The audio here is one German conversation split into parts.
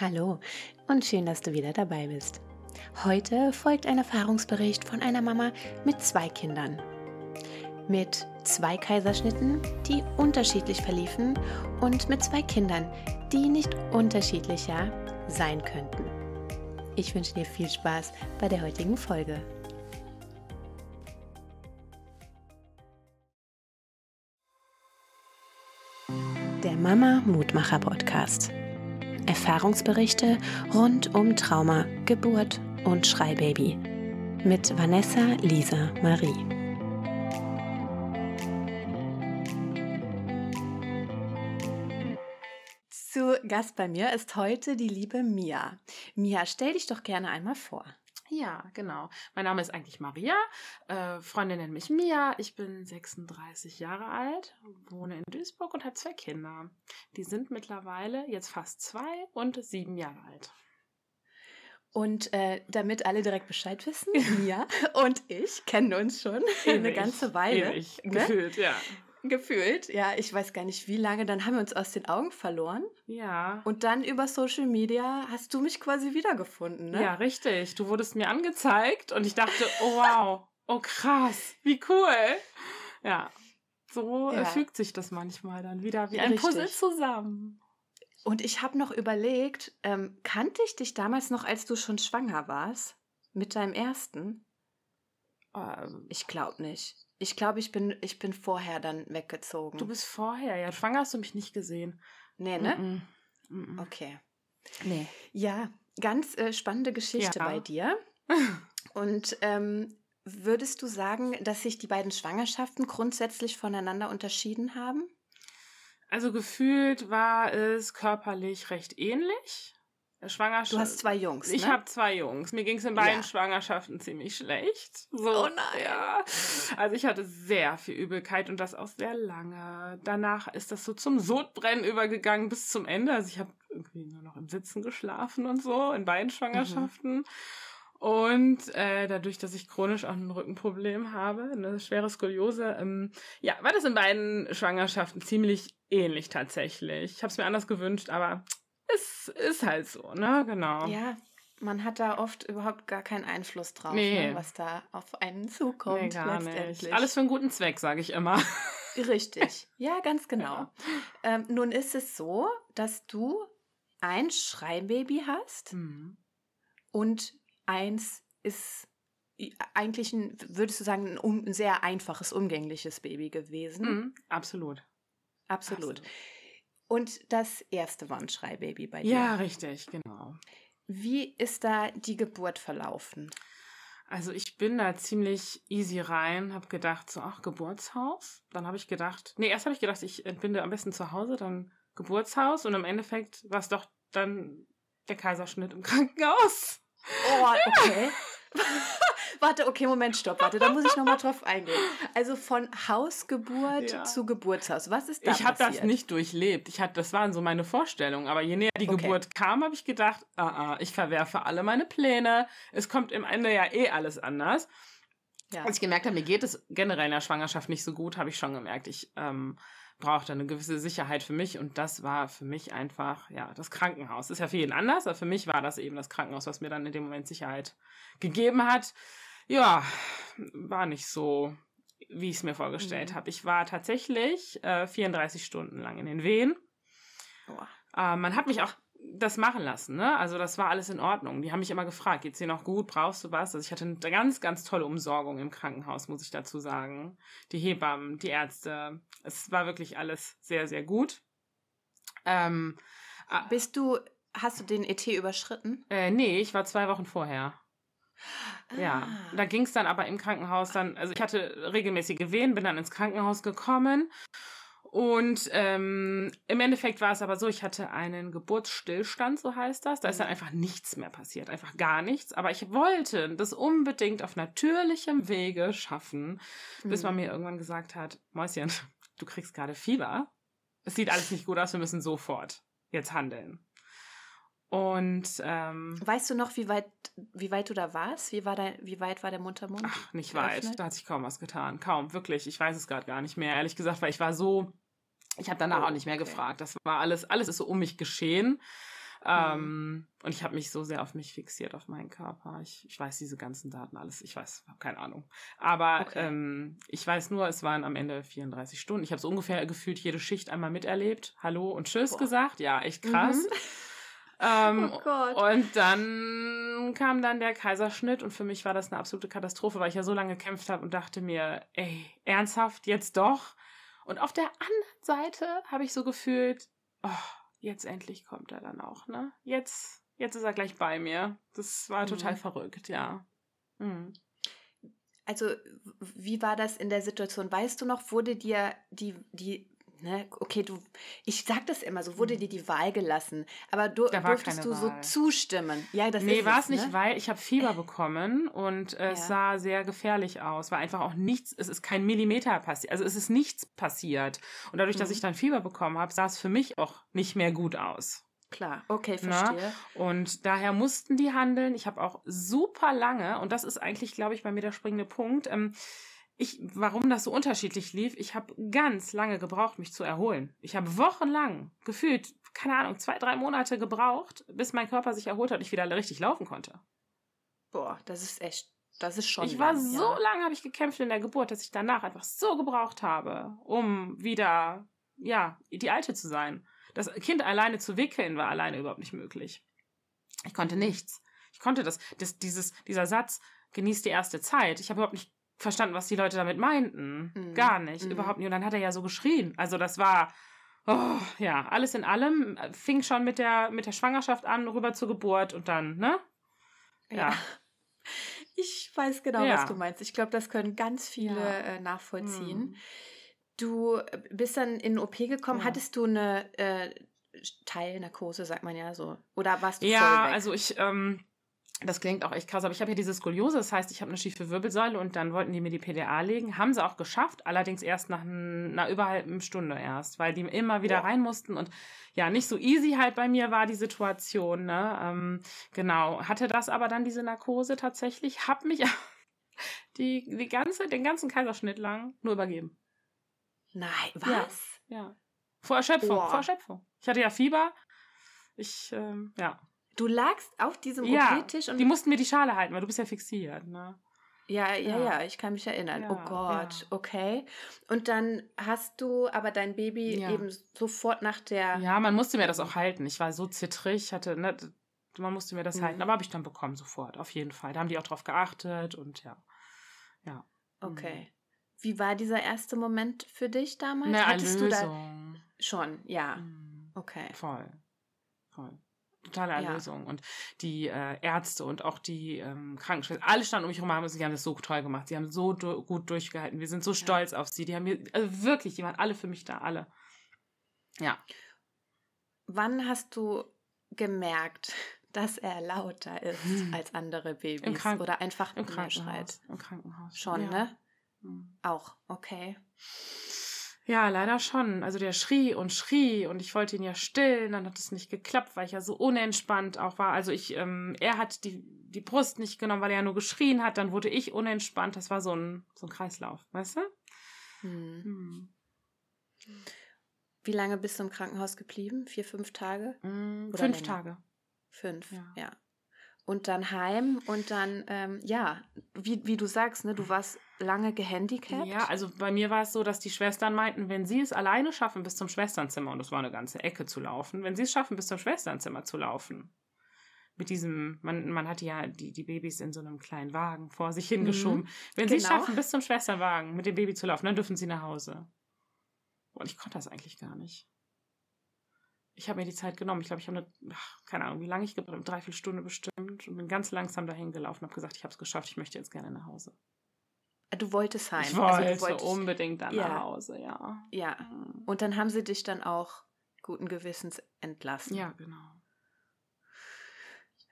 Hallo und schön, dass du wieder dabei bist. Heute folgt ein Erfahrungsbericht von einer Mama mit zwei Kindern. Mit zwei Kaiserschnitten, die unterschiedlich verliefen und mit zwei Kindern, die nicht unterschiedlicher sein könnten. Ich wünsche dir viel Spaß bei der heutigen Folge. Der Mama Mutmacher Podcast. Erfahrungsberichte rund um Trauma, Geburt und Schreibaby mit Vanessa Lisa Marie. Zu Gast bei mir ist heute die liebe Mia. Mia, stell dich doch gerne einmal vor. Ja, genau. Mein Name ist eigentlich Maria. Äh, Freunde nennen mich Mia. Ich bin 36 Jahre alt, wohne in Duisburg und habe zwei Kinder. Die sind mittlerweile jetzt fast zwei und sieben Jahre alt. Und äh, damit alle direkt Bescheid wissen, Mia und ich kennen uns schon ewig, eine ganze Weile. Ewig, ne? gefühlt, ja gefühlt, ja, ich weiß gar nicht wie lange, dann haben wir uns aus den Augen verloren. Ja. Und dann über Social Media hast du mich quasi wiedergefunden, ne? Ja, richtig. Du wurdest mir angezeigt und ich dachte, oh wow, oh krass, wie cool. Ja, so ja. fügt sich das manchmal dann wieder wie ein richtig. Puzzle zusammen. Und ich habe noch überlegt, ähm, kannte ich dich damals noch, als du schon schwanger warst? Mit deinem ersten? Ähm, ich glaube nicht. Ich glaube, ich bin, ich bin vorher dann weggezogen. Du bist vorher, ja. Schwanger hast du mich nicht gesehen. Nee, ne? Mm -mm. Okay. Nee. Ja, ganz äh, spannende Geschichte ja. bei dir. Und ähm, würdest du sagen, dass sich die beiden Schwangerschaften grundsätzlich voneinander unterschieden haben? Also gefühlt war es körperlich recht ähnlich. Schwangerschaft. Du hast zwei Jungs. Ne? Ich habe zwei Jungs. Mir ging es in beiden ja. Schwangerschaften ziemlich schlecht. So, oh nein. Ja. Also ich hatte sehr viel Übelkeit und das auch sehr lange. Danach ist das so zum Sodbrennen übergegangen bis zum Ende. Also ich habe irgendwie nur noch im Sitzen geschlafen und so in beiden Schwangerschaften. Mhm. Und äh, dadurch, dass ich chronisch auch ein Rückenproblem habe, eine schwere Skoliose, ähm, ja, war das in beiden Schwangerschaften ziemlich ähnlich tatsächlich. Ich habe es mir anders gewünscht, aber es ist halt so, ne? Genau. Ja, man hat da oft überhaupt gar keinen Einfluss drauf, nee. ne, was da auf einen zukommt. Nee, gar letztendlich. Nicht. Alles für einen guten Zweck, sage ich immer. Richtig. Ja, ganz genau. Ja. Ähm, nun ist es so, dass du ein Schreibaby hast mhm. und eins ist eigentlich ein, würdest du sagen, ein, ein sehr einfaches, umgängliches Baby gewesen. Mhm, absolut. Absolut. absolut. Und das erste war ein Schreibaby bei dir. Ja, richtig, genau. Wie ist da die Geburt verlaufen? Also ich bin da ziemlich easy rein, habe gedacht, so, ach, Geburtshaus. Dann habe ich gedacht, nee, erst habe ich gedacht, ich entbinde am besten zu Hause, dann Geburtshaus und im Endeffekt war es doch dann der Kaiserschnitt im Krankenhaus. Oh, okay. Ja. Warte, okay, Moment, stopp, warte, da muss ich nochmal drauf eingehen. Also von Hausgeburt ja. zu Geburtshaus, was ist da Ich habe das nicht durchlebt. Ich hatte, das waren so meine Vorstellungen. Aber je näher die okay. Geburt kam, habe ich gedacht, ah, ah, ich verwerfe alle meine Pläne. Es kommt im Ende ja eh alles anders. Ja. Als ich gemerkt habe, mir geht es generell in der Schwangerschaft nicht so gut, habe ich schon gemerkt, ich ähm, brauchte eine gewisse Sicherheit für mich und das war für mich einfach, ja, das Krankenhaus. Das ist ja für jeden anders, aber für mich war das eben das Krankenhaus, was mir dann in dem Moment Sicherheit gegeben hat ja, war nicht so, wie ich es mir vorgestellt mhm. habe. Ich war tatsächlich äh, 34 Stunden lang in den Wehen. Äh, man hat mich auch das machen lassen, ne? Also das war alles in Ordnung. Die haben mich immer gefragt, geht's dir noch gut, brauchst du was? Also ich hatte eine ganz, ganz tolle Umsorgung im Krankenhaus, muss ich dazu sagen. Die Hebammen, die Ärzte, es war wirklich alles sehr, sehr gut. Ähm, äh, Bist du, hast du den ET überschritten? Äh, nee, ich war zwei Wochen vorher. Ja, ah. da ging es dann aber im Krankenhaus dann, also ich hatte regelmäßige Wehen, bin dann ins Krankenhaus gekommen und ähm, im Endeffekt war es aber so, ich hatte einen Geburtsstillstand, so heißt das. Da ist dann mhm. einfach nichts mehr passiert, einfach gar nichts. Aber ich wollte das unbedingt auf natürlichem Wege schaffen, bis man mhm. mir irgendwann gesagt hat, Mäuschen, du kriegst gerade Fieber. Es sieht alles nicht gut aus, wir müssen sofort jetzt handeln. Und ähm, weißt du noch, wie weit, wie weit du da warst? Wie, war dein, wie weit war der Muttermund? Ach, nicht geöffnet? weit. Da hat sich kaum was getan. Kaum, wirklich. Ich weiß es gerade gar nicht mehr, ehrlich gesagt, weil ich war so, ich habe danach oh, auch nicht mehr okay. gefragt. Das war alles, alles ist so um mich geschehen. Ähm, und ich habe mich so sehr auf mich fixiert, auf meinen Körper. Ich, ich weiß diese ganzen Daten alles. Ich weiß, habe keine Ahnung. Aber okay. ähm, ich weiß nur, es waren am Ende 34 Stunden. Ich habe so ungefähr gefühlt jede Schicht einmal miterlebt. Hallo und Tschüss Boah. gesagt. Ja, echt krass. Mhm. Ähm, oh Gott. Und dann kam dann der Kaiserschnitt und für mich war das eine absolute Katastrophe, weil ich ja so lange gekämpft habe und dachte mir, ey, ernsthaft, jetzt doch? Und auf der anderen Seite habe ich so gefühlt, oh, jetzt endlich kommt er dann auch, ne? Jetzt, jetzt ist er gleich bei mir. Das war total mhm. verrückt, ja. Mhm. Also, wie war das in der Situation? Weißt du noch, wurde dir die, die ne, okay, du, ich sag das immer, so wurde mhm. dir die Wahl gelassen, aber du, durftest du Wahl. so zustimmen. Ja, das nee, war es nicht, ne? weil ich habe Fieber bekommen und äh, es ja. sah sehr gefährlich aus. War einfach auch nichts, es ist kein Millimeter passiert, also es ist nichts passiert. Und dadurch, mhm. dass ich dann Fieber bekommen habe, sah es für mich auch nicht mehr gut aus. Klar, okay, ne? verstehe. Na? Und daher mussten die handeln. Ich habe auch super lange, und das ist eigentlich, glaube ich, bei mir der springende Punkt, ähm, ich, warum das so unterschiedlich lief, ich habe ganz lange gebraucht, mich zu erholen. Ich habe wochenlang, gefühlt, keine Ahnung, zwei, drei Monate gebraucht, bis mein Körper sich erholt hat und ich wieder richtig laufen konnte. Boah, das ist echt, das ist schon. Ich lang, war so ja. lange, habe ich gekämpft in der Geburt, dass ich danach einfach so gebraucht habe, um wieder, ja, die Alte zu sein. Das Kind alleine zu wickeln war alleine überhaupt nicht möglich. Ich konnte nichts. Ich konnte das, das dieses, dieser Satz, genießt die erste Zeit. Ich habe überhaupt nicht verstanden, was die Leute damit meinten. Mhm. Gar nicht, mhm. überhaupt nicht. Und dann hat er ja so geschrien. Also das war, oh, ja, alles in allem. Äh, fing schon mit der, mit der Schwangerschaft an, rüber zur Geburt und dann, ne? Ja. ja. Ich weiß genau, ja. was du meinst. Ich glaube, das können ganz viele ja. äh, nachvollziehen. Mhm. Du äh, bist dann in OP gekommen. Hattest du eine äh, Teilnarkose, sagt man ja so? Oder warst du Ja, also ich, ähm, das klingt auch echt krass, aber ich habe ja diese Skoliose, das heißt, ich habe eine schiefe Wirbelsäule und dann wollten die mir die PDA legen. Haben sie auch geschafft, allerdings erst nach einer überhalben Stunde erst, weil die immer wieder ja. rein mussten und ja, nicht so easy halt bei mir war die Situation. Ne? Ähm, genau, hatte das aber dann diese Narkose tatsächlich, habe mich die, die ganze, den ganzen Kaiserschnitt lang nur übergeben. Nein, was? Ja. ja. Vor Erschöpfung, Boah. vor Erschöpfung. Ich hatte ja Fieber. Ich, ähm, ja. Du lagst auf diesem ja, OP-Tisch und. Die mussten mir die Schale halten, weil du bist ja fixiert, ne? Ja, ja, ja, ja, ich kann mich erinnern. Ja, oh Gott, ja. okay. Und dann hast du aber dein Baby eben sofort nach der. Ja, man musste mir das auch halten. Ich war so zittrig, hatte, ne, man musste mir das mhm. halten, aber habe ich dann bekommen sofort, auf jeden Fall. Da haben die auch drauf geachtet und ja. Ja. Okay. Mhm. Wie war dieser erste Moment für dich damals? Eine Hattest Erlösung. du da schon, ja. Mhm. Okay. Voll. Voll totale Erlösung. Ja. Und die äh, Ärzte und auch die ähm, Krankenschwestern, alle standen um mich herum, haben, sie haben das so toll gemacht. Sie haben so du gut durchgehalten. Wir sind so stolz ja. auf sie. Die haben mir, also wirklich, die waren alle für mich da, alle. Ja. Wann hast du gemerkt, dass er lauter ist hm. als andere Babys Kranken oder einfach im Krankenhaus. Schreit? Im Krankenhaus. Schon, ja. ne? Hm. Auch, okay. Ja, leider schon. Also der schrie und schrie und ich wollte ihn ja stillen, dann hat es nicht geklappt, weil ich ja so unentspannt auch war. Also ich, ähm, er hat die, die Brust nicht genommen, weil er ja nur geschrien hat, dann wurde ich unentspannt. Das war so ein, so ein Kreislauf, weißt du? Hm. Hm. Wie lange bist du im Krankenhaus geblieben? Vier, fünf Tage? Hm, fünf länger? Tage. Fünf, ja. ja und dann heim und dann, ähm, ja, wie, wie du sagst, ne, du warst lange gehandicapt. Ja, also bei mir war es so, dass die Schwestern meinten, wenn sie es alleine schaffen, bis zum Schwesternzimmer, und das war eine ganze Ecke zu laufen, wenn sie es schaffen, bis zum Schwesternzimmer zu laufen, mit diesem, man, man hatte ja die, die Babys in so einem kleinen Wagen vor sich hingeschoben. Mhm, wenn genau. sie es genau. schaffen, bis zum Schwesternwagen mit dem Baby zu laufen, dann dürfen sie nach Hause. Und ich konnte das eigentlich gar nicht ich habe mir die Zeit genommen. Ich glaube, ich habe eine, ach, keine Ahnung, wie lange ich gebraucht habe, dreiviertel Stunde bestimmt und bin ganz langsam dahin gelaufen und habe gesagt, ich habe es geschafft, ich möchte jetzt gerne nach Hause. Äh, du wolltest heim. Ich wollte also, wolltest, unbedingt dann ja. nach Hause, ja. Ja. Mhm. Und dann haben sie dich dann auch guten Gewissens entlassen. Ja, genau.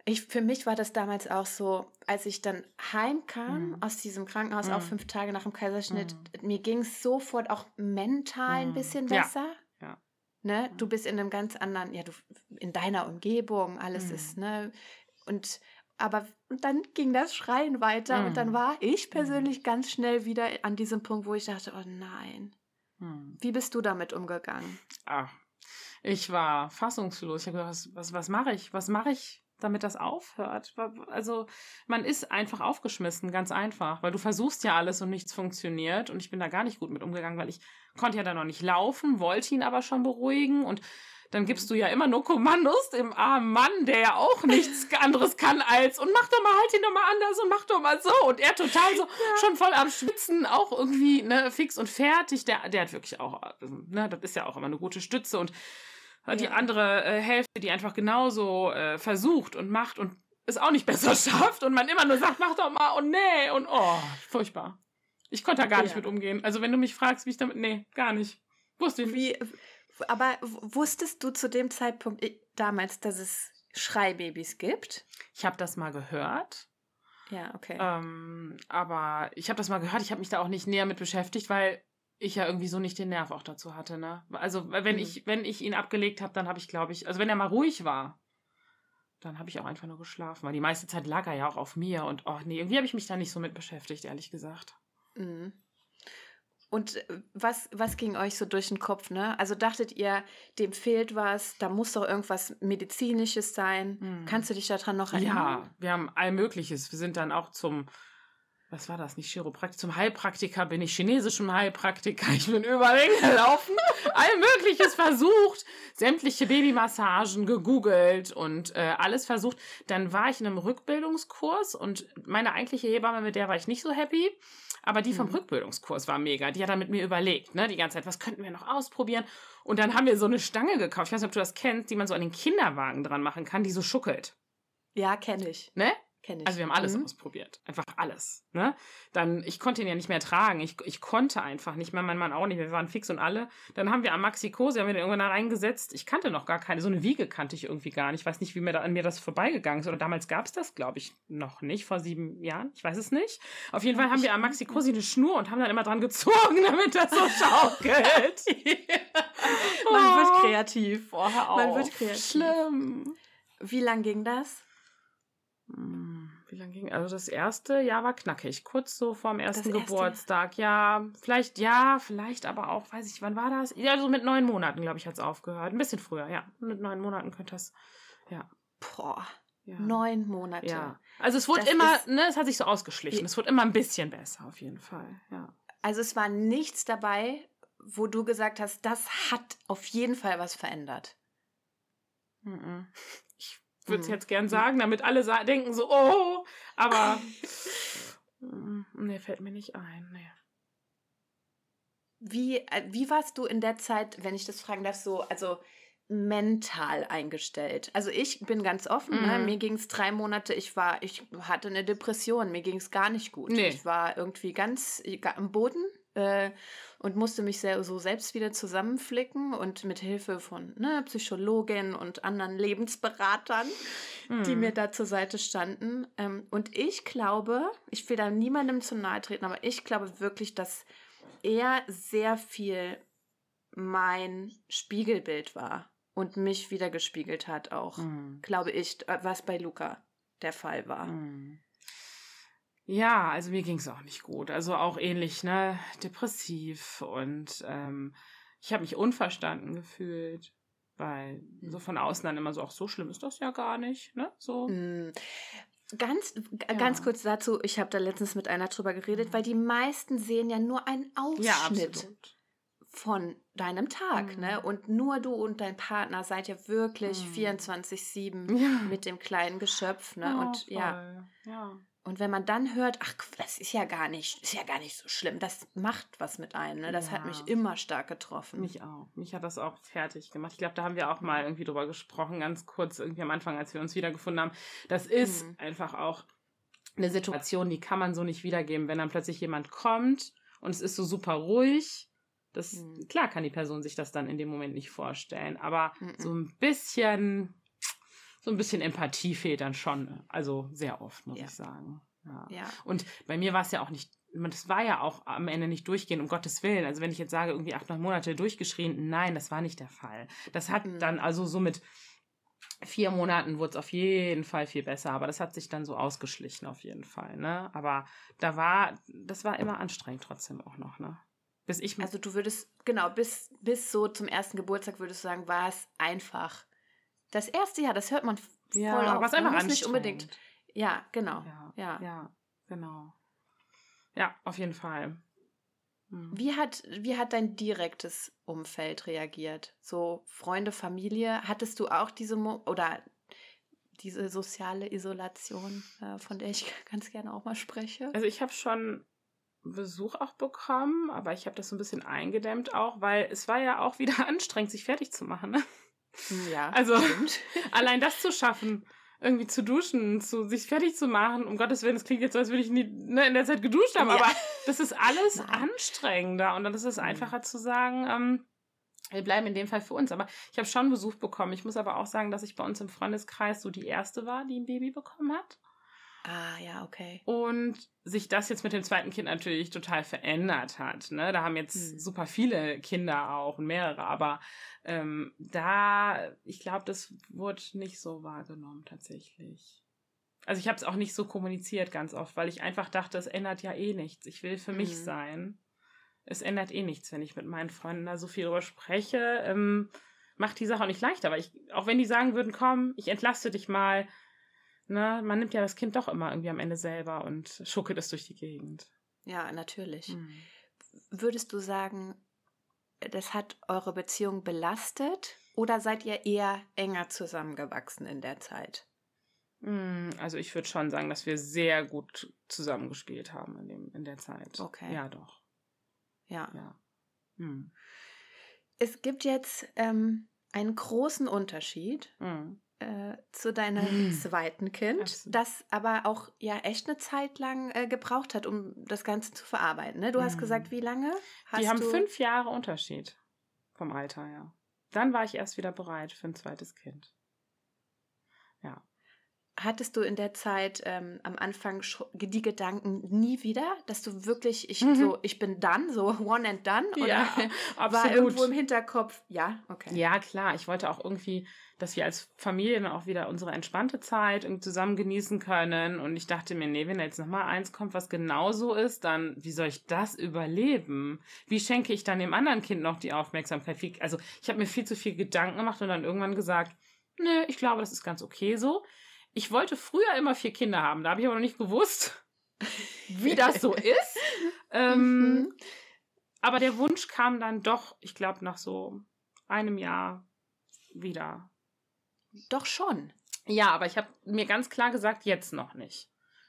Ich, für mich war das damals auch so, als ich dann heimkam mhm. aus diesem Krankenhaus, mhm. auch fünf Tage nach dem Kaiserschnitt, mhm. mir ging es sofort auch mental ein mhm. bisschen besser. Ja. Ne? Du bist in einem ganz anderen, ja, du in deiner Umgebung, alles mhm. ist, ne? Und aber und dann ging das Schreien weiter mhm. und dann mhm. war ich mhm. persönlich ganz schnell wieder an diesem Punkt, wo ich dachte, oh nein. Mhm. Wie bist du damit umgegangen? Ah, Ich war fassungslos. Ich habe gedacht, was, was, was mache ich? Was mache ich, damit das aufhört? Also, man ist einfach aufgeschmissen, ganz einfach, weil du versuchst ja alles und nichts funktioniert. Und ich bin da gar nicht gut mit umgegangen, weil ich konnte ja da noch nicht laufen, wollte ihn aber schon beruhigen und dann gibst du ja immer nur Kommandos dem armen Mann, der ja auch nichts anderes kann als und mach doch mal halt ihn doch mal anders und mach doch mal so und er total so ja. schon voll am Schwitzen, auch irgendwie ne, fix und fertig. Der, der hat wirklich auch, ne, das ist ja auch immer eine gute Stütze und ja. die andere äh, Hälfte, die einfach genauso äh, versucht und macht und es auch nicht besser schafft und man immer nur sagt, mach doch mal und nee und oh, furchtbar. Ich konnte da gar ja. nicht mit umgehen. Also wenn du mich fragst, wie ich damit, nee, gar nicht. Wusste ich nicht. Wie, aber wusstest du zu dem Zeitpunkt damals, dass es Schreibabys gibt? Ich habe das mal gehört. Ja, okay. Ähm, aber ich habe das mal gehört, ich habe mich da auch nicht näher mit beschäftigt, weil ich ja irgendwie so nicht den Nerv auch dazu hatte, ne? Also wenn mhm. ich wenn ich ihn abgelegt habe, dann habe ich glaube ich, also wenn er mal ruhig war, dann habe ich auch einfach nur geschlafen, weil die meiste Zeit lag er ja auch auf mir und oh nee, irgendwie habe ich mich da nicht so mit beschäftigt, ehrlich gesagt. Mhm. Und äh, was, was ging euch so durch den Kopf, ne? Also dachtet ihr, dem fehlt was, da muss doch irgendwas Medizinisches sein. Hm. Kannst du dich daran noch erinnern? Ja, wir haben all Mögliches. Wir sind dann auch zum, was war das, nicht Chiropraktiker, zum Heilpraktiker bin ich, chinesischem Heilpraktiker. Ich bin überall hingelaufen, all Mögliches versucht, sämtliche Babymassagen gegoogelt und äh, alles versucht. Dann war ich in einem Rückbildungskurs und meine eigentliche Hebamme, mit der war ich nicht so happy. Aber die vom mhm. Rückbildungskurs war mega. Die hat dann mit mir überlegt, ne, die ganze Zeit, was könnten wir noch ausprobieren? Und dann haben wir so eine Stange gekauft. Ich weiß nicht, ob du das kennst, die man so an den Kinderwagen dran machen kann, die so schuckelt. Ja, kenne ich. Ne? Kenn ich. Also wir haben alles mhm. ausprobiert. Einfach alles. Ne? Dann, ich konnte ihn ja nicht mehr tragen. Ich, ich konnte einfach nicht mehr, mein Mann auch nicht. Wir waren fix und alle. Dann haben wir am Maxikose, haben wir den irgendwann da reingesetzt. Ich kannte noch gar keine. So eine Wiege kannte ich irgendwie gar nicht. Ich weiß nicht, wie mir da, an mir das vorbeigegangen ist. Oder damals gab es das, glaube ich, noch nicht. Vor sieben Jahren. Ich weiß es nicht. Auf jeden Fall haben wir am Maxikose eine Schnur und haben dann immer dran gezogen, damit das so schaukelt. Man oh. wird kreativ. Oh, Man wird kreativ. Schlimm. Wie lang ging das? Hm, wie lange ging? Also das erste Jahr war knackig, kurz so vorm ersten Geburtstag. Ja, vielleicht ja, vielleicht aber auch, weiß ich, wann war das? Ja, so mit neun Monaten, glaube ich, hat es aufgehört. Ein bisschen früher, ja. Mit neun Monaten könnte das, ja. Boah. Ja. Neun Monate. Ja. Also es wurde das immer, ist, ne, es hat sich so ausgeschlichen. Es wurde immer ein bisschen besser, auf jeden Fall. Ja. Also es war nichts dabei, wo du gesagt hast, das hat auf jeden Fall was verändert. Mhm würde es mhm. jetzt gern sagen, damit alle sa denken so, oh, aber nee, fällt mir nicht ein. Nee. Wie, äh, wie warst du in der Zeit, wenn ich das fragen darf, so, also mental eingestellt? Also ich bin ganz offen, ne? mhm. ne? mir ging es drei Monate, ich war, ich hatte eine Depression, mir ging es gar nicht gut. Nee. Ich war irgendwie ganz am Boden äh, und musste mich sehr, so selbst wieder zusammenflicken und mit Hilfe von ne, Psychologin und anderen Lebensberatern, mhm. die mir da zur Seite standen. Ähm, und ich glaube, ich will da niemandem zu nahe treten, aber ich glaube wirklich, dass er sehr viel mein Spiegelbild war und mich wieder gespiegelt hat auch, mhm. glaube ich, äh, was bei Luca der Fall war. Mhm. Ja, also mir ging es auch nicht gut. Also auch ähnlich, ne? Depressiv und ähm, ich habe mich unverstanden gefühlt, weil so von außen dann immer so, auch so schlimm ist das ja gar nicht, ne? So. Mm. Ganz, ja. ganz kurz dazu, ich habe da letztens mit einer drüber geredet, mhm. weil die meisten sehen ja nur einen Ausschnitt. Ja, von deinem Tag, ne? mhm. ne? Und nur du und dein Partner seid ja wirklich mhm. 24-7 ja. mit dem kleinen Geschöpf, ne? Und voll. ja. ja. Und wenn man dann hört, ach, das ist ja gar nicht, ist ja gar nicht so schlimm, das macht was mit einem. Ne? Das ja. hat mich immer stark getroffen. Mich auch. Mich hat das auch fertig gemacht. Ich glaube, da haben wir auch mal irgendwie drüber gesprochen, ganz kurz, irgendwie am Anfang, als wir uns wiedergefunden haben. Das ist mhm. einfach auch eine Situation, die kann man so nicht wiedergeben, wenn dann plötzlich jemand kommt und es ist so super ruhig. Das, mhm. klar kann die Person sich das dann in dem Moment nicht vorstellen, aber mhm. so ein bisschen so ein bisschen Empathie fehlt dann schon. Also sehr oft, muss ja. ich sagen. Ja. ja. Und bei mir war es ja auch nicht, das war ja auch am Ende nicht durchgehend, um Gottes Willen. Also wenn ich jetzt sage, irgendwie acht, neun Monate durchgeschrien, nein, das war nicht der Fall. Das hat mhm. dann also so mit vier Monaten wurde es auf jeden Fall viel besser, aber das hat sich dann so ausgeschlichen auf jeden Fall, ne? Aber da war, das war immer anstrengend trotzdem auch noch, ne? Bis ich also du würdest, genau, bis, bis so zum ersten Geburtstag würdest du sagen, war es einfach. Das erste Jahr, das hört man voll ja, auf. Was einfach muss nicht unbedingt. Ja, genau. Ja, ja, ja. genau. Ja, auf jeden Fall. Hm. Wie hat, wie hat dein direktes Umfeld reagiert? So Freunde, Familie, hattest du auch diese Mo oder diese soziale Isolation, äh, von der ich ganz gerne auch mal spreche? Also ich habe schon Besuch auch bekommen, aber ich habe das so ein bisschen eingedämmt auch, weil es war ja auch wieder anstrengend, sich fertig zu machen. Ne? Ja. Also allein das zu schaffen, irgendwie zu duschen, zu sich fertig zu machen, um Gottes Willen, das klingt jetzt so, als würde ich nie ne, in der Zeit geduscht haben, ja. aber das ist alles Nein. anstrengender und dann ist es einfacher mhm. zu sagen, ähm, wir bleiben in dem Fall für uns. Aber ich habe schon Besuch bekommen. Ich muss aber auch sagen, dass ich bei uns im Freundeskreis so die erste war, die ein Baby bekommen hat. Ah, ja, okay. Und sich das jetzt mit dem zweiten Kind natürlich total verändert hat. Ne? Da haben jetzt hm. super viele Kinder auch und mehrere, aber ähm, da, ich glaube, das wurde nicht so wahrgenommen tatsächlich. Also ich habe es auch nicht so kommuniziert ganz oft, weil ich einfach dachte, es ändert ja eh nichts. Ich will für hm. mich sein. Es ändert eh nichts, wenn ich mit meinen Freunden da so viel drüber spreche. Ähm, macht die Sache auch nicht leichter, weil ich, auch wenn die sagen würden, komm, ich entlaste dich mal, ne, man nimmt ja das Kind doch immer irgendwie am Ende selber und schuckelt es durch die Gegend. Ja, natürlich. Mhm. Würdest du sagen, das hat eure Beziehung belastet oder seid ihr eher enger zusammengewachsen in der Zeit? Hm, also ich würde schon sagen, dass wir sehr gut zusammengespielt haben in, dem, in der Zeit. Okay. Ja, doch. Ja. ja. Hm. Es gibt jetzt ähm, einen großen Unterschied hm. Äh, zu deinem hm. zweiten Kind, Absolut. das aber auch ja echt eine Zeit lang äh, gebraucht hat, um das Ganze zu verarbeiten. Ne? Du hm. hast gesagt, wie lange? Hast Die haben fünf Jahre Unterschied vom Alter, ja. Dann war ich erst wieder bereit für ein zweites Kind. Hattest du in der Zeit ähm, am Anfang die Gedanken nie wieder, dass du wirklich, ich mhm. so, ich bin dann, so one and done? Oder ja, absolut. war irgendwo im Hinterkopf, ja, okay. Ja, klar. Ich wollte auch irgendwie, dass wir als Familie dann auch wieder unsere entspannte Zeit zusammen genießen können. Und ich dachte mir, nee, wenn jetzt nochmal eins kommt, was genauso ist, dann, wie soll ich das überleben? Wie schenke ich dann dem anderen Kind noch die Aufmerksamkeit? Also, ich habe mir viel zu viel Gedanken gemacht und dann irgendwann gesagt, nee, ich glaube, das ist ganz okay so ich wollte früher immer vier Kinder haben, da habe ich aber noch nicht gewusst, wie das so ist. ähm, mhm. Aber der Wunsch kam dann doch, ich glaube, nach so einem Jahr wieder. Doch schon. Ja, aber ich habe mir ganz klar gesagt, jetzt noch nicht.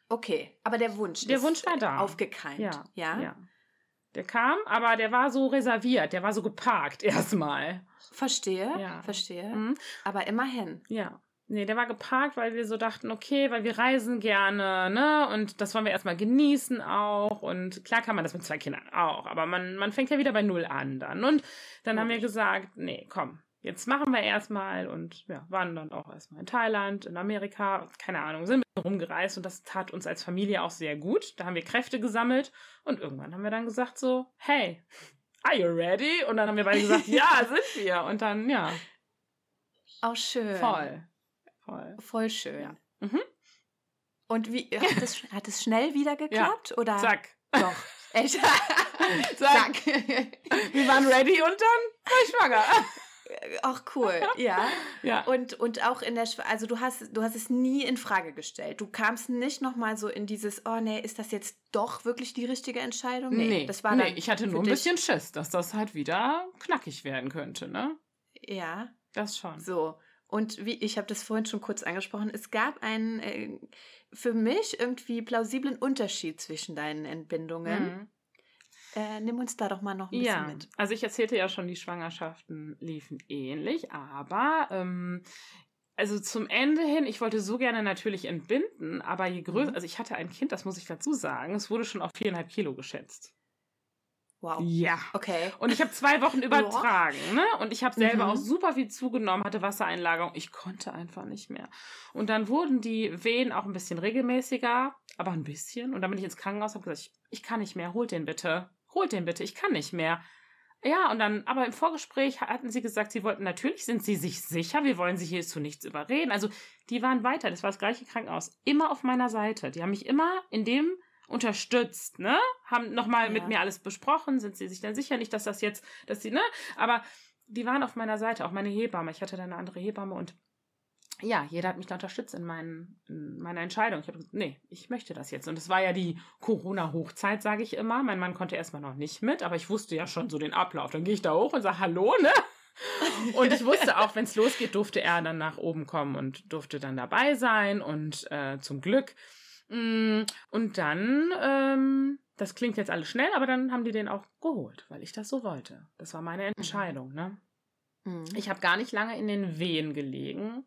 Okay, aber der Wunsch der Wunsch war da. aufgekeimt. Ja, ja. ja. Der kam, aber der war so reserviert, der war so geparkt erstmal. Verstehe, ja. verstehe. Mhm. Aber immerhin. Ja. Nee, der war geparkt, weil wir so dachten, okay, weil wir reisen gerne, ne? Und das wollen wir erstmal genießen auch. Und klar kann man das mit zwei Kindern auch, aber man, man fängt ja wieder bei Null an dann. Und dann haben wir gesagt, nee, komm, jetzt machen wir erstmal und ja, waren dann auch erstmal in Thailand, in Amerika, keine Ahnung, sind rumgereist und das tat uns als Familie auch sehr gut. Da haben wir Kräfte gesammelt und irgendwann haben wir dann gesagt so, hey, are you ready? Und dann haben wir beide gesagt, ja, sind wir. Und dann, ja. Auch schön. Voll. Voll. Voll schön. Ja. Mhm. Und wie hat es, hat es schnell wieder geklappt? Ja. Oder? Zack. Doch. Echt? Zack. Zack. Wir waren ready und dann war ich schwanger. Ach cool, ja. ja. Und, und auch in der, also du hast, du hast es nie in Frage gestellt. Du kamst nicht nochmal so in dieses, oh nee, ist das jetzt doch wirklich die richtige Entscheidung? Nee, nee das war nee, ich hatte nur ein bisschen Schiss, dass das halt wieder knackig werden könnte, ne? Ja. Das schon. So. Und wie ich habe das vorhin schon kurz angesprochen, es gab einen äh, für mich irgendwie plausiblen Unterschied zwischen deinen Entbindungen. Mhm. Äh, nimm uns da doch mal noch ein bisschen ja, mit. Also ich erzählte ja schon, die Schwangerschaften liefen ähnlich, aber ähm, also zum Ende hin, ich wollte so gerne natürlich entbinden, aber je größer, mhm. also ich hatte ein Kind, das muss ich dazu sagen, es wurde schon auf viereinhalb Kilo geschätzt. Wow. Ja. Okay. Und ich habe zwei Wochen übertragen, ne? Und ich habe selber mhm. auch super viel zugenommen, hatte Wassereinlagerung. Ich konnte einfach nicht mehr. Und dann wurden die Wehen auch ein bisschen regelmäßiger, aber ein bisschen. Und dann bin ich ins Krankenhaus und habe gesagt, ich, ich kann nicht mehr, holt den bitte. Holt den bitte, ich kann nicht mehr. Ja, und dann, aber im Vorgespräch hatten sie gesagt, sie wollten, natürlich sind sie sich sicher, wir wollen sie hier zu nichts überreden. Also, die waren weiter, das war das gleiche Krankenhaus, immer auf meiner Seite. Die haben mich immer in dem unterstützt, ne? Haben nochmal ja. mit mir alles besprochen, sind sie sich dann sicher nicht, dass das jetzt, dass sie, ne? Aber die waren auf meiner Seite, auch meine Hebamme. Ich hatte da eine andere Hebamme und ja, jeder hat mich da unterstützt in, mein, in meiner Entscheidung. Ich habe gesagt, nee, ich möchte das jetzt. Und es war ja die Corona-Hochzeit, sage ich immer. Mein Mann konnte erstmal noch nicht mit, aber ich wusste ja schon so den Ablauf. Dann gehe ich da hoch und sage, hallo, ne? Und ich wusste auch, wenn es losgeht, durfte er dann nach oben kommen und durfte dann dabei sein. Und äh, zum Glück. Mm, und dann, ähm, das klingt jetzt alles schnell, aber dann haben die den auch geholt, weil ich das so wollte. Das war meine mhm. Entscheidung, ne? Mhm. Ich habe gar nicht lange in den Wehen gelegen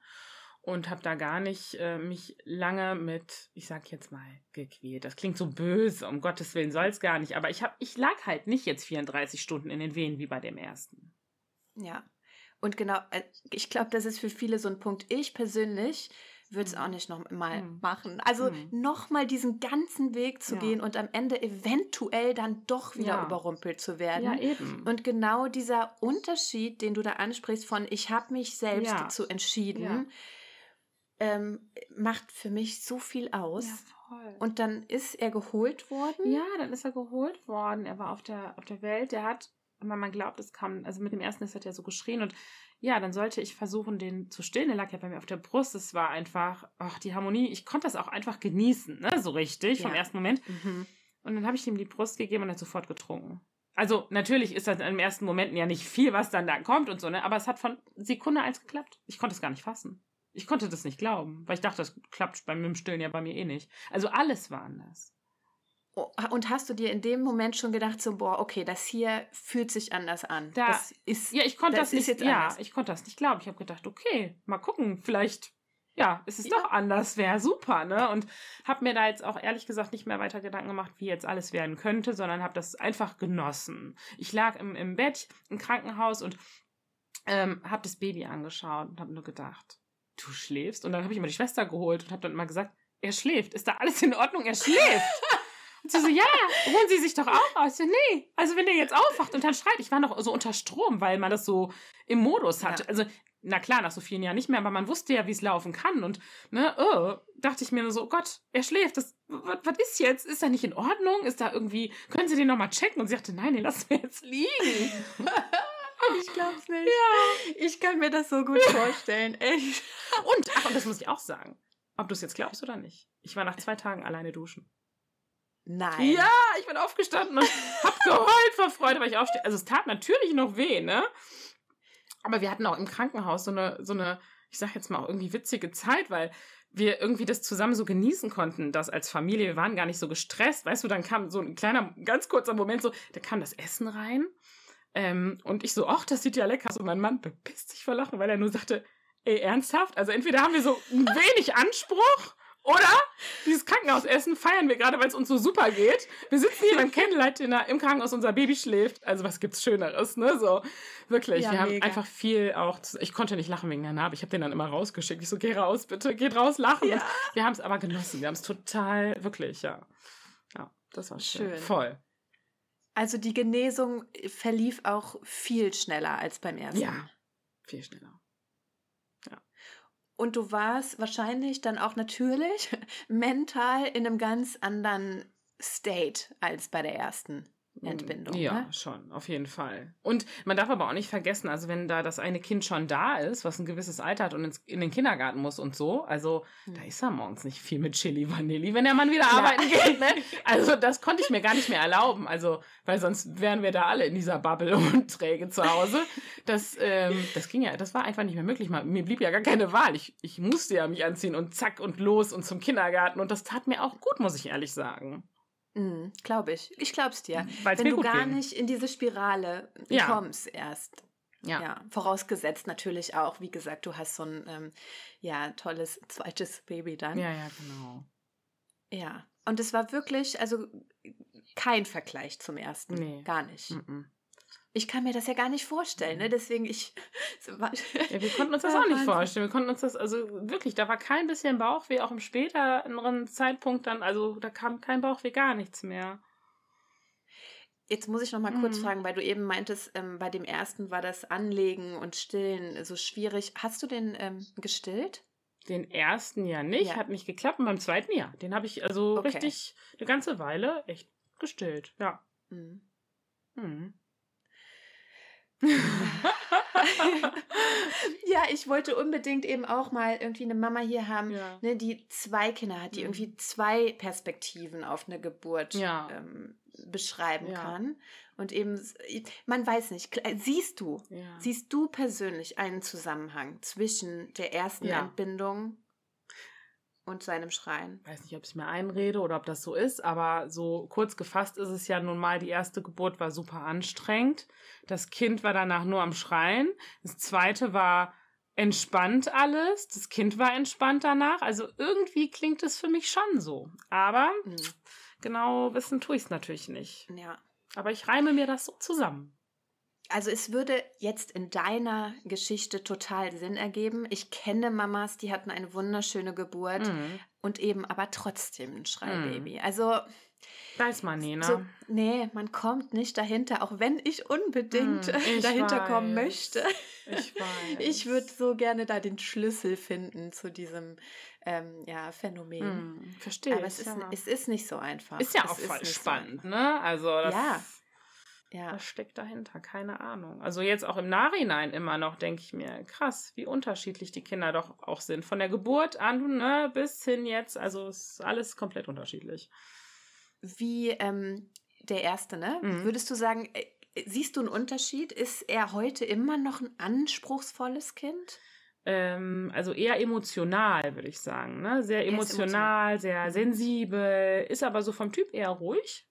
und habe da gar nicht äh, mich lange mit, ich sag jetzt mal, gequält. Das klingt so böse, um Gottes Willen soll es gar nicht, aber ich hab, ich lag halt nicht jetzt 34 Stunden in den Wehen wie bei dem ersten. Ja. Und genau, äh, ich glaube, das ist für viele so ein Punkt. Ich persönlich würde es auch mhm. nicht noch mal mhm. machen. Also mhm. noch mal diesen ganzen Weg zu ja. gehen und am Ende eventuell dann doch wieder ja. überrumpelt zu werden. Ja, eben. Und genau dieser Unterschied, den du da ansprichst von ich habe mich selbst dazu entschieden, ähm, macht für mich so viel aus. Ja, voll. Und dann ist er geholt worden? Ja, dann ist er geholt worden. Er war auf der, auf der Welt. Der hat, man glaubt, es kam, also mit dem ersten ist er ja so geschrien und ja, dann sollte ich versuchen, den zu stillen. Der lag ja bei mir auf der Brust. Es war einfach, ach, die Harmonie. Ich konnte das auch einfach genießen, ne, so richtig, ja. vom ersten Moment. Mhm. Und dann habe ich ihm die Brust gegeben und er hat sofort getrunken. Also natürlich ist das im ersten Moment ja nicht viel, was dann da kommt und so, ne? Aber es hat von Sekunde eins geklappt. Ich konnte es gar nicht fassen. Ich konnte das nicht glauben, weil ich dachte, das klappt beim Stillen ja bei mir eh nicht. Also alles war anders. Oh, und hast du dir in dem Moment schon gedacht, so, boah, okay, das hier fühlt sich anders an. Da, das ist, ja, ich konnte das, das nicht, ja, ich konnte das nicht glauben. Ich habe gedacht, okay, mal gucken, vielleicht, ja, ist es ja. doch anders, wäre super, ne? Und habe mir da jetzt auch ehrlich gesagt nicht mehr weiter Gedanken gemacht, wie jetzt alles werden könnte, sondern habe das einfach genossen. Ich lag im, im Bett im Krankenhaus und ähm, habe das Baby angeschaut und habe nur gedacht, du schläfst? Und dann habe ich immer die Schwester geholt und habe dann immer gesagt, er schläft. Ist da alles in Ordnung? Er schläft. Und sie so, ja, ruhen Sie sich doch auch aus. So, nee, also wenn der jetzt aufwacht und dann schreit, ich war noch so unter Strom, weil man das so im Modus hatte. Ja. Also, na klar, nach so vielen Jahren nicht mehr, aber man wusste ja, wie es laufen kann. Und, ne, oh, dachte ich mir nur so, oh Gott, er schläft. Das, was, was ist jetzt? Ist er nicht in Ordnung? Ist da irgendwie, können Sie den nochmal checken? Und sie sagte, nein, den lassen wir jetzt liegen. Ich glaub's nicht. Ja. Ich kann mir das so gut vorstellen. Echt. Und, ach, und das muss ich auch sagen. Ob du es jetzt glaubst oder nicht. Ich war nach zwei Tagen alleine duschen. Nein. Ja, ich bin aufgestanden und hab geheult vor Freude, weil ich aufstehe. Also es tat natürlich noch weh, ne? Aber wir hatten auch im Krankenhaus so eine, so eine, ich sag jetzt mal auch irgendwie witzige Zeit, weil wir irgendwie das zusammen so genießen konnten, das als Familie. Wir waren gar nicht so gestresst. Weißt du, dann kam so ein kleiner, ganz kurzer Moment so, da kam das Essen rein ähm, und ich so, ach, das sieht ja lecker aus. Und mein Mann bepisst sich vor Lachen, weil er nur sagte, ey, ernsthaft? Also entweder haben wir so wenig Anspruch oder dieses Krankenhausessen feiern wir gerade, weil es uns so super geht. Wir sitzen hier beim Candlelight-Dinner im Krankenhaus, unser Baby schläft. Also was gibt's Schöneres, ne? So, wirklich. Ja, wir haben mega. einfach viel auch, ich konnte nicht lachen wegen der Narbe. Ich habe den dann immer rausgeschickt. Ich so, geh raus, bitte, geht raus, lachen. Ja. wir haben es aber genossen. Wir haben es total, wirklich, ja. Ja, das war schön. schön. Voll. Also die Genesung verlief auch viel schneller als beim ersten. Ja, viel schneller. Und du warst wahrscheinlich dann auch natürlich mental in einem ganz anderen State als bei der ersten. Entbindung. Ja, ne? schon, auf jeden Fall. Und man darf aber auch nicht vergessen, also wenn da das eine Kind schon da ist, was ein gewisses Alter hat und ins, in den Kindergarten muss und so, also hm. da ist er morgens nicht viel mit Chili Vanilli, wenn der Mann wieder Klar. arbeiten geht. Ne? Also das konnte ich mir gar nicht mehr erlauben, also weil sonst wären wir da alle in dieser Bubble und träge zu Hause. Das, ähm, das ging ja, das war einfach nicht mehr möglich. Mir blieb ja gar keine Wahl. Ich, ich musste ja mich anziehen und zack und los und zum Kindergarten und das tat mir auch gut, muss ich ehrlich sagen. Mhm, glaube ich. Ich glaub's dir. Mhm, weil's Wenn du gar ging. nicht in diese Spirale ja. kommst erst. Ja. ja. Vorausgesetzt natürlich auch, wie gesagt, du hast so ein ähm, ja, tolles zweites Baby dann. Ja, ja, genau. Ja. Und es war wirklich, also kein Vergleich zum ersten. Nee. Gar nicht. Mhm ich kann mir das ja gar nicht vorstellen, ne? Mhm. Deswegen ich. ja, wir konnten uns das auch nicht vorstellen. Wir konnten uns das, also wirklich, da war kein bisschen Bauchweh, auch im späteren Zeitpunkt dann, also da kam kein Bauchweh, gar nichts mehr. Jetzt muss ich noch mal mhm. kurz fragen, weil du eben meintest, ähm, bei dem ersten war das Anlegen und Stillen so schwierig. Hast du den ähm, gestillt? Den ersten ja nicht, ja. hat nicht geklappt. Und beim zweiten ja. Den habe ich also okay. richtig eine ganze Weile echt gestillt. Ja. Mhm. Mhm. ja, ich wollte unbedingt eben auch mal irgendwie eine Mama hier haben, ja. ne, die zwei Kinder hat, die mhm. irgendwie zwei Perspektiven auf eine Geburt ja. ähm, beschreiben ja. kann. Und eben, man weiß nicht, siehst du, siehst du persönlich einen Zusammenhang zwischen der ersten Entbindung und seinem Schreien. Ich weiß nicht, ob ich mir einrede oder ob das so ist, aber so kurz gefasst ist es ja nun mal, die erste Geburt war super anstrengend. Das Kind war danach nur am Schreien. Das zweite war entspannt alles. Das Kind war entspannt danach. Also irgendwie klingt es für mich schon so. Aber mhm. genau wissen tue ich es natürlich nicht. Ja. Aber ich reime mir das so zusammen. Also es würde jetzt in deiner Geschichte total Sinn ergeben. Ich kenne Mamas, die hatten eine wunderschöne Geburt mhm. und eben aber trotzdem ein Schreibaby. Mhm. Also Weiß man nie, ne? So, nee, man kommt nicht dahinter, auch wenn ich unbedingt hm, ich dahinter weiß. kommen möchte. Ich weiß. Ich würde so gerne da den Schlüssel finden zu diesem ähm, ja, Phänomen. Hm, verstehe. Aber es ist, ja. es ist nicht so einfach. Ist ja es auch voll spannend, so ne? Also das ja. Ja. Was steckt dahinter? Keine Ahnung. Also jetzt auch im Nachhinein immer noch denke ich mir, krass, wie unterschiedlich die Kinder doch auch sind. Von der Geburt an ne, bis hin jetzt, also ist alles komplett unterschiedlich. Wie ähm, der erste, ne? Mhm. Würdest du sagen, äh, siehst du einen Unterschied? Ist er heute immer noch ein anspruchsvolles Kind? Ähm, also eher emotional, würde ich sagen. Ne? Sehr emotional, emotional, sehr mhm. sensibel, ist aber so vom Typ eher ruhig.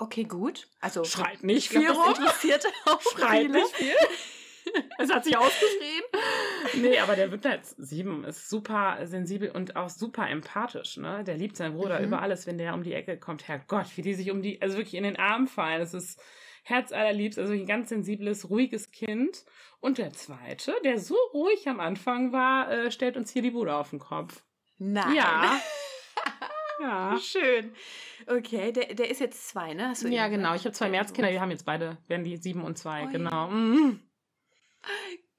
Okay, gut. Also schreit nicht viel glaub, rum. interessiert auch Schreit viele. nicht viel. Es hat sich ausgeschrieben. Nee, aber der wird jetzt sieben, ist super sensibel und auch super empathisch, ne? Der liebt seinen Bruder mhm. über alles, wenn der um die Ecke kommt. Herrgott, wie die sich um die, also wirklich in den Arm fallen. Das ist herzallerliebst, also ein ganz sensibles, ruhiges Kind. Und der zweite, der so ruhig am Anfang war, äh, stellt uns hier die Bude auf den Kopf. Nein. Ja. Ja. Schön. Okay, der, der ist jetzt zwei, ne? Hast du ja, genau. Ich habe zwei Märzkinder, die haben jetzt beide, werden die sieben und zwei, oh, genau. Mhm.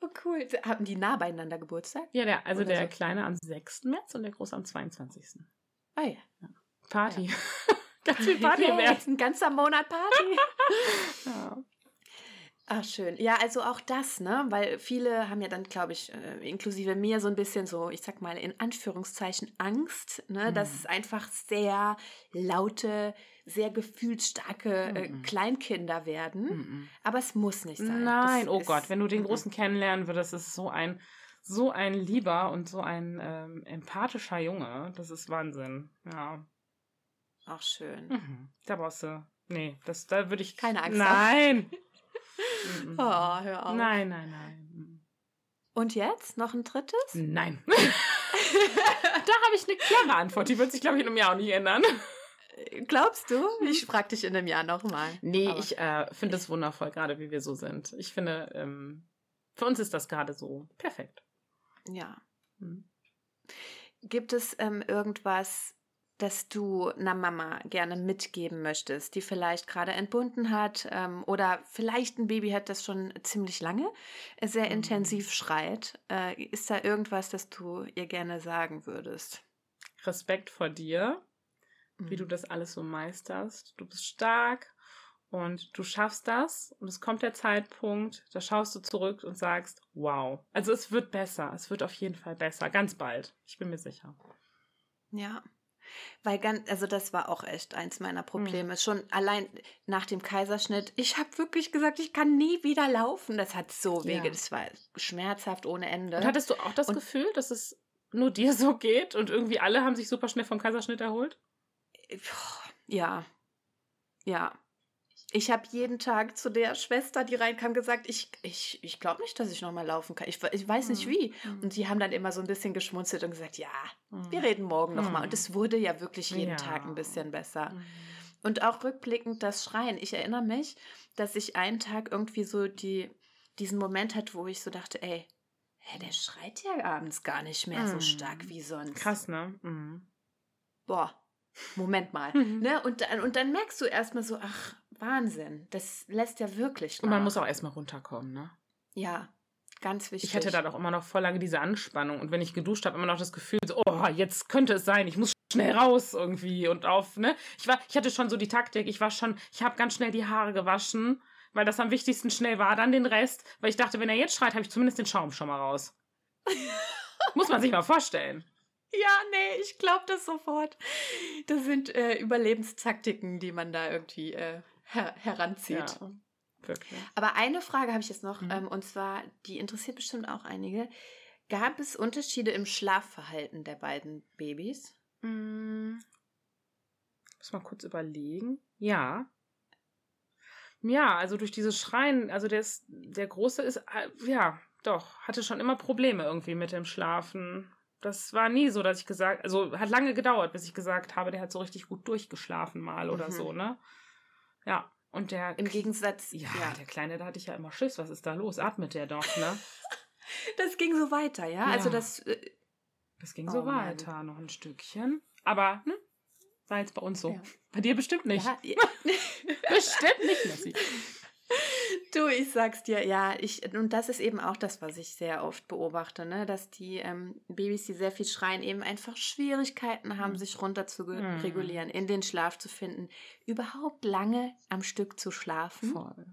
Oh, cool. Haben die nah beieinander Geburtstag? Ja, der, also Oder der so? Kleine am 6. März und der Große am 22. Ah ja. ja. Party. Ja. Ganz viel Party im März. Ein ganzer Monat Party. ja. Ach, schön. Ja, also auch das, ne? Weil viele haben ja dann, glaube ich, äh, inklusive mir so ein bisschen so, ich sag mal, in Anführungszeichen Angst, ne? Mhm. Dass es einfach sehr laute, sehr gefühlsstarke äh, mhm. Kleinkinder werden. Mhm. Aber es muss nicht sein. Nein, das oh Gott, wenn du den Großen kennenlernen würdest, ist es so ein, so ein lieber und so ein ähm, empathischer Junge. Das ist Wahnsinn. Ja. Ach, schön. Mhm. Da brauchst du. Nee, das, da würde ich. Keine Angst. Nein. Oh, hör auf. Nein, nein, nein. Und jetzt? Noch ein drittes? Nein. da habe ich eine klare Antwort. Die wird sich, glaube ich, in einem Jahr auch nicht ändern. Glaubst du? Ich frage dich in einem Jahr nochmal. Nee, Aber ich äh, finde es wundervoll, gerade wie wir so sind. Ich finde, ähm, für uns ist das gerade so perfekt. Ja. Hm. Gibt es ähm, irgendwas, das du einer Mama gerne mitgeben möchtest, die vielleicht gerade entbunden hat ähm, oder vielleicht ein Baby hat, das schon ziemlich lange sehr mhm. intensiv schreit? Äh, ist da irgendwas, das du ihr gerne sagen würdest? Respekt vor dir, mhm. wie du mhm. das alles so meisterst. Du bist stark und du schaffst das und es kommt der Zeitpunkt, da schaust du zurück und sagst, wow. Also es wird besser, es wird auf jeden Fall besser, ganz bald. Ich bin mir sicher. Ja, weil ganz, also das war auch echt eins meiner Probleme. Mhm. Schon allein nach dem Kaiserschnitt, ich habe wirklich gesagt, ich kann nie wieder laufen. Das hat so wege, ja. das war schmerzhaft ohne Ende. Und hattest du auch das und, Gefühl, dass es nur dir so geht und irgendwie alle haben sich super schnell vom Kaiserschnitt erholt? Ja. Ja. Ich habe jeden Tag zu der Schwester, die reinkam, gesagt, ich, ich, ich glaube nicht, dass ich nochmal laufen kann. Ich, ich weiß nicht mhm. wie. Mhm. Und die haben dann immer so ein bisschen geschmunzelt und gesagt, ja, wir reden morgen nochmal. Und es wurde ja wirklich jeden ja. Tag ein bisschen besser. Und auch rückblickend das Schreien. Ich erinnere mich, dass ich einen Tag irgendwie so die, diesen Moment hatte, wo ich so dachte, ey, hä, der schreit ja abends gar nicht mehr so stark wie sonst. Krass, ne? Mhm. Boah, Moment mal. ne? und, dann, und dann merkst du erstmal so, ach, Wahnsinn. Das lässt ja wirklich. Nach. Und man muss auch erstmal runterkommen, ne? Ja. Ganz wichtig. Ich hatte da doch immer noch voll lange diese Anspannung. Und wenn ich geduscht habe, immer noch das Gefühl, so, oh, jetzt könnte es sein, ich muss schnell raus irgendwie und auf, ne? Ich war, ich hatte schon so die Taktik, ich war schon, ich habe ganz schnell die Haare gewaschen, weil das am wichtigsten schnell war, dann den Rest, weil ich dachte, wenn er jetzt schreit, habe ich zumindest den Schaum schon mal raus. muss man sich mal vorstellen. Ja, nee, ich glaube das sofort. Das sind äh, Überlebenstaktiken, die man da irgendwie äh, her heranzieht. Ja. Wirklich. Aber eine Frage habe ich jetzt noch, mhm. ähm, und zwar, die interessiert bestimmt auch einige. Gab es Unterschiede im Schlafverhalten der beiden Babys? Mhm. Muss mal kurz überlegen. Ja. Ja, also durch dieses Schreien, also der, ist, der Große ist, äh, ja, doch, hatte schon immer Probleme irgendwie mit dem Schlafen. Das war nie so, dass ich gesagt, also hat lange gedauert, bis ich gesagt habe, der hat so richtig gut durchgeschlafen mal oder mhm. so, ne? Ja. Und der. Im Gegensatz. Ja, ja, der Kleine, da hatte ich ja immer Schiss. Was ist da los? Atmet der doch, ne? das ging so weiter, ja? Also ja. Also das. Äh, das ging oh, so weiter, Mann. noch ein Stückchen. Aber, ne? War jetzt bei uns so. Ja. Bei dir bestimmt nicht. Ja, bestimmt nicht, Messi. Du, ich sag's dir, ja, ich, und das ist eben auch das, was ich sehr oft beobachte, ne, dass die ähm, Babys, die sehr viel schreien, eben einfach Schwierigkeiten haben, mhm. sich runter zu mhm. regulieren, in den Schlaf zu finden, überhaupt lange am Stück zu schlafen. Voll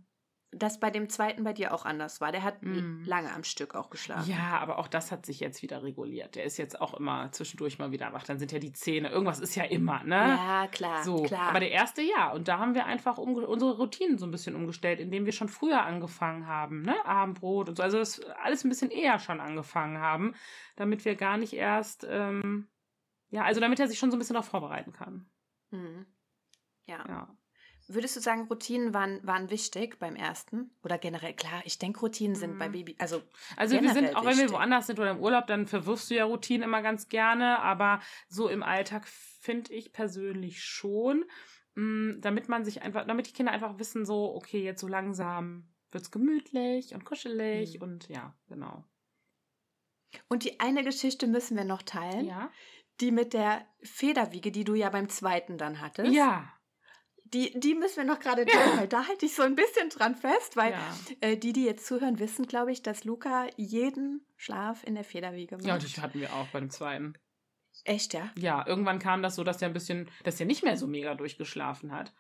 das bei dem zweiten bei dir auch anders war. Der hat mm. lange am Stück auch geschlafen. Ja, aber auch das hat sich jetzt wieder reguliert. Der ist jetzt auch immer zwischendurch mal wieder wach. Dann sind ja die Zähne. Irgendwas ist ja immer, ne? Ja, klar. So. klar. Aber der erste ja. Und da haben wir einfach unsere Routinen so ein bisschen umgestellt, indem wir schon früher angefangen haben, ne? Abendbrot und so. Also das alles ein bisschen eher schon angefangen haben, damit wir gar nicht erst, ähm, ja, also damit er sich schon so ein bisschen darauf vorbereiten kann. Mhm. Ja. ja. Würdest du sagen, Routinen waren, waren wichtig beim ersten? Oder generell, klar, ich denke, Routinen sind mhm. bei Baby, also. Also wir sind, auch wichtig. wenn wir woanders sind oder im Urlaub, dann verwirfst du ja Routinen immer ganz gerne, aber so im Alltag finde ich persönlich schon, mh, mm, damit man sich einfach, damit die Kinder einfach wissen, so, okay, jetzt so langsam wird es gemütlich und kuschelig mhm. und ja, genau. Und die eine Geschichte müssen wir noch teilen. Ja. Die mit der Federwiege, die du ja beim zweiten dann hattest. Ja. Die, die müssen wir noch gerade ja. weil da halte ich so ein bisschen dran fest, weil ja. äh, die, die jetzt zuhören, wissen, glaube ich, dass Luca jeden Schlaf in der Federwiege macht. Ja, das hatten wir auch bei dem zweiten. Echt, ja? Ja, irgendwann kam das so, dass der ein bisschen, dass der nicht mehr so mega durchgeschlafen hat.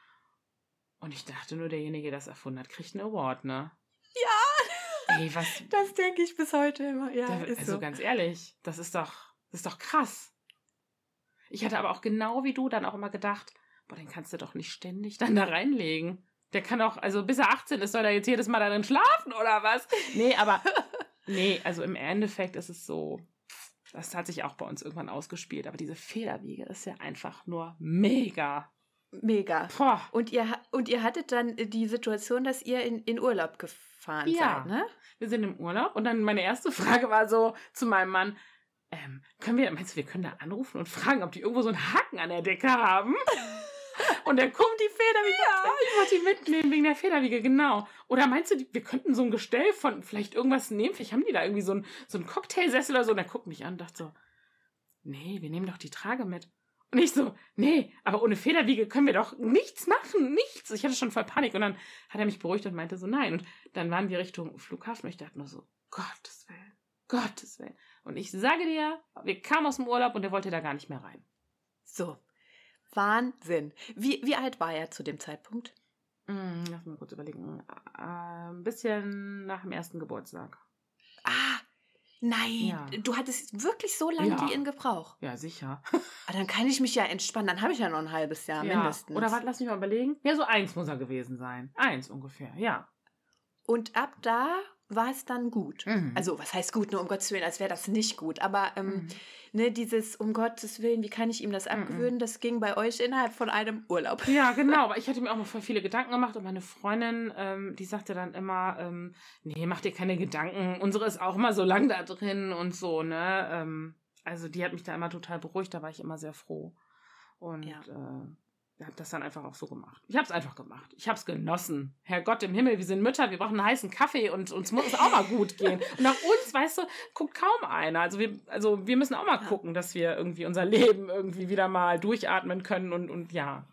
Und ich dachte nur, derjenige, der das erfunden hat, kriegt einen Award, ne? Ja! Ey, was? Das denke ich bis heute immer. Ja, da, ist also so. ganz ehrlich, das ist doch, das ist doch krass. Ich hatte aber auch genau wie du dann auch immer gedacht, boah, den kannst du doch nicht ständig dann da reinlegen. Der kann auch, also bis er 18 ist, soll er jetzt jedes Mal darin schlafen oder was? Nee, aber, nee, also im Endeffekt ist es so, das hat sich auch bei uns irgendwann ausgespielt, aber diese Federwiege ist ja einfach nur mega. Mega. Boah. Und ihr, und ihr hattet dann die Situation, dass ihr in, in Urlaub gefahren ja. seid, ne? Wir sind im Urlaub und dann meine erste Frage war so zu meinem Mann, ähm, können wir, meinst du, wir können da anrufen und fragen, ob die irgendwo so einen Haken an der Decke haben? Und dann kommt die Federwiege. Ja, ich wollte die mitnehmen wegen der Federwiege, genau. Oder meinst du, wir könnten so ein Gestell von vielleicht irgendwas nehmen? Vielleicht haben die da irgendwie so einen, so einen Cocktailsessel oder so. Und er guckt mich an und dachte so, nee, wir nehmen doch die Trage mit. Und ich so, nee, aber ohne Federwiege können wir doch nichts machen, nichts. Ich hatte schon voll Panik und dann hat er mich beruhigt und meinte so, nein. Und dann waren wir Richtung Flughafen und ich dachte nur so, Gottes Willen, Gottes Willen. Und ich sage dir, wir kamen aus dem Urlaub und er wollte da gar nicht mehr rein. So, Wahnsinn. Wie, wie alt war er zu dem Zeitpunkt? Hm, lass mal kurz überlegen. Äh, ein bisschen nach dem ersten Geburtstag. Ah, nein. Ja. Du hattest wirklich so lange ja. die in Gebrauch. Ja, sicher. Ah, dann kann ich mich ja entspannen. Dann habe ich ja noch ein halbes Jahr ja. mindestens. Oder warte, lass mich mal überlegen. Ja, so eins muss er gewesen sein. Eins ungefähr, ja. Und ab da war es dann gut. Mhm. Also, was heißt gut, nur um Gottes Willen, als wäre das nicht gut. Aber ähm, mhm. ne, dieses um Gottes Willen, wie kann ich ihm das mhm. abgewöhnen, mhm. das ging bei euch innerhalb von einem Urlaub. Ja, genau. Aber ich hatte mir auch noch voll viele Gedanken gemacht und meine Freundin, ähm, die sagte dann immer, ähm, nee, mach dir keine Gedanken. Unsere ist auch immer so lang da drin und so, ne? Ähm, also, die hat mich da immer total beruhigt, da war ich immer sehr froh. Und ja. äh, er hat das dann einfach auch so gemacht. Ich habe es einfach gemacht. Ich habe es genossen. Herrgott im Himmel, wir sind Mütter, wir brauchen einen heißen Kaffee und uns muss es auch mal gut gehen. Und nach uns, weißt du, guckt kaum einer. Also wir, also wir müssen auch mal gucken, dass wir irgendwie unser Leben irgendwie wieder mal durchatmen können und, und ja.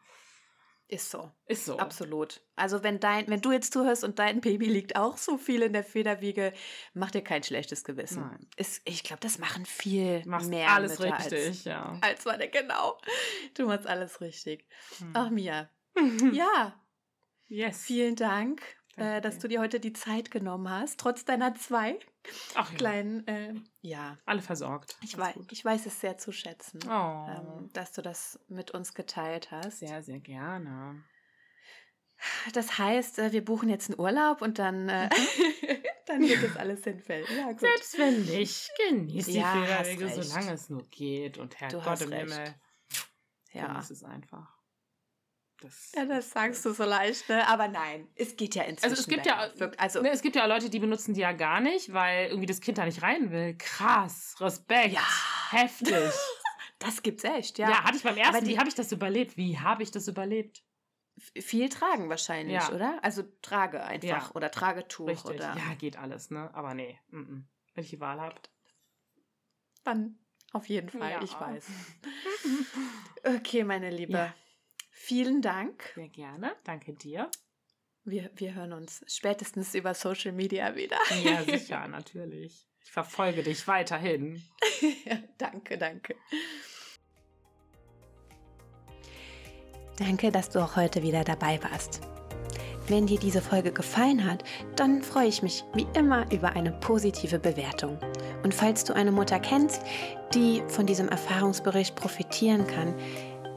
Ist so. Ist so. Absolut. Also wenn dein, wenn du jetzt zuhörst und dein Baby liegt auch so viel in der Federwiege, mach dir kein schlechtes Gewissen. Nein. Ist, ich glaube, das machen viel Machst mehr alles Mütter richtig, als, ja. Als man, genau. Du machst alles richtig. Hm. Ach, Mia. ja. Yes. Vielen Dank, äh, dass du dir heute die Zeit genommen hast, trotz deiner zwei Ach, ja. kleinen, äh, ja. Alle versorgt. Ich weiß, ich weiß es sehr zu schätzen, oh. ähm, dass du das mit uns geteilt hast. Sehr, sehr gerne. Das heißt, äh, wir buchen jetzt einen Urlaub und dann, äh, dann wird das alles hinfällen. Ja, Selbst wenn nicht, genieß die ja, Federwege, solange es nur geht. Und Herrgott im Himmel, ja. genieß es einfach. Das, ja, das sagst du so leicht, ne? Aber nein, es geht ja inzwischen. Also es gibt ja, also ne, es gibt ja Leute, die benutzen die ja gar nicht, weil irgendwie das Kind da nicht rein will. Krass, Respekt, ja. heftig. das gibt's echt, ja. Ja, hatte ich beim ersten. Aber wie habe ich das überlebt? Wie habe ich das überlebt? Viel tragen wahrscheinlich, ja. oder? Also trage einfach ja. oder Tragetuch Richtig. oder. Ja, geht alles, ne? Aber nee, m -m. wenn ich die Wahl habe. Dann auf jeden Fall, ja. ich weiß. okay, meine Liebe. Vielen Dank. Sehr gerne. Danke dir. Wir, wir hören uns spätestens über Social Media wieder. Ja, sicher, natürlich. Ich verfolge dich weiterhin. ja, danke, danke. Danke, dass du auch heute wieder dabei warst. Wenn dir diese Folge gefallen hat, dann freue ich mich wie immer über eine positive Bewertung. Und falls du eine Mutter kennst, die von diesem Erfahrungsbericht profitieren kann,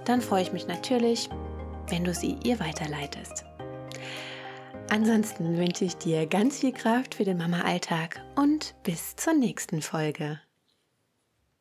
dann freue ich mich natürlich, wenn du sie ihr weiterleitest. Ansonsten wünsche ich dir ganz viel Kraft für den Mama-Alltag und bis zur nächsten Folge.